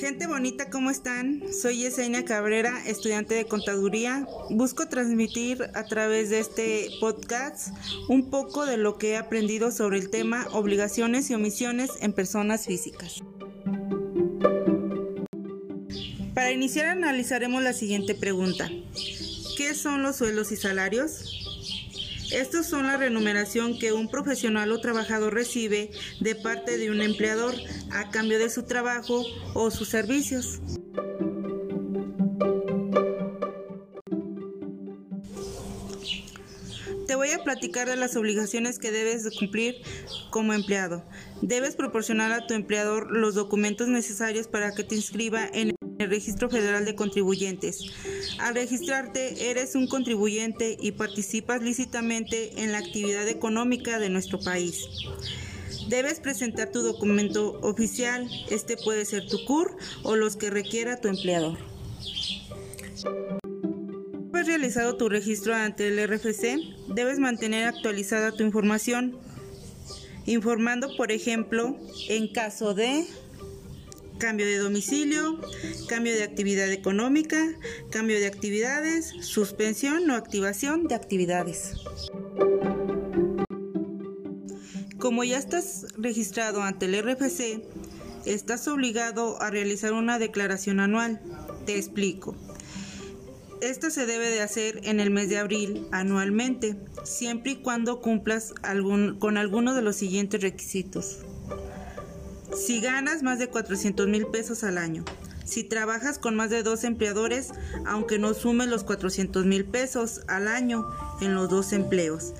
Gente bonita, ¿cómo están? Soy Yesenia Cabrera, estudiante de contaduría. Busco transmitir a través de este podcast un poco de lo que he aprendido sobre el tema obligaciones y omisiones en personas físicas. Para iniciar analizaremos la siguiente pregunta. ¿Qué son los sueldos y salarios? Estos son la remuneración que un profesional o trabajador recibe de parte de un empleador a cambio de su trabajo o sus servicios. Te voy a platicar de las obligaciones que debes de cumplir como empleado. Debes proporcionar a tu empleador los documentos necesarios para que te inscriba en el Registro Federal de Contribuyentes. Al registrarte, eres un contribuyente y participas lícitamente en la actividad económica de nuestro país. Debes presentar tu documento oficial, este puede ser tu CUR o los que requiera tu empleador. Vez realizado tu registro ante el RFC, debes mantener actualizada tu información, informando, por ejemplo, en caso de cambio de domicilio, cambio de actividad económica, cambio de actividades, suspensión o activación de actividades. Como ya estás registrado ante el RFC, estás obligado a realizar una declaración anual. Te explico. Esta se debe de hacer en el mes de abril anualmente, siempre y cuando cumplas con alguno de los siguientes requisitos. Si ganas más de 400 mil pesos al año. Si trabajas con más de dos empleadores, aunque no sumes los 400 mil pesos al año en los dos empleos.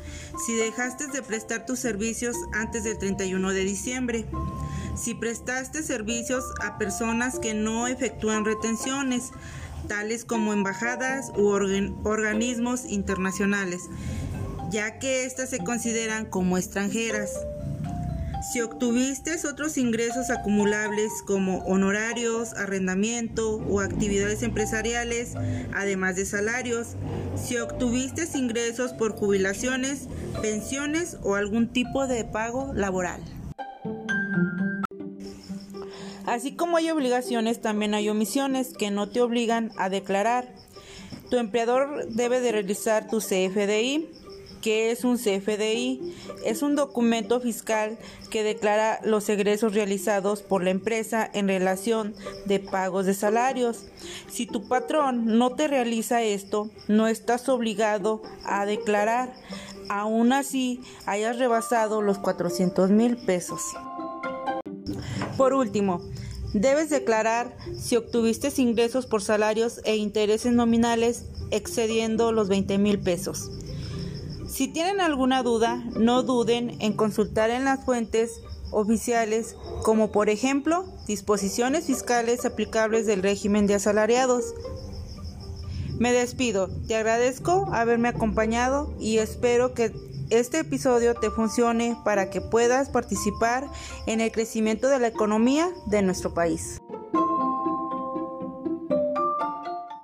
Si dejaste de prestar tus servicios antes del 31 de diciembre. Si prestaste servicios a personas que no efectúan retenciones, tales como embajadas u organismos internacionales, ya que éstas se consideran como extranjeras. Si obtuviste otros ingresos acumulables como honorarios, arrendamiento o actividades empresariales, además de salarios, si obtuviste ingresos por jubilaciones, pensiones o algún tipo de pago laboral. Así como hay obligaciones, también hay omisiones que no te obligan a declarar. Tu empleador debe de realizar tu CFDI, ¿Qué es un CFDI? Es un documento fiscal que declara los egresos realizados por la empresa en relación de pagos de salarios. Si tu patrón no te realiza esto, no estás obligado a declarar, aún así hayas rebasado los 400 mil pesos. Por último, Debes declarar si obtuviste ingresos por salarios e intereses nominales excediendo los 20 mil pesos. Si tienen alguna duda, no duden en consultar en las fuentes oficiales como por ejemplo disposiciones fiscales aplicables del régimen de asalariados. Me despido, te agradezco haberme acompañado y espero que este episodio te funcione para que puedas participar en el crecimiento de la economía de nuestro país.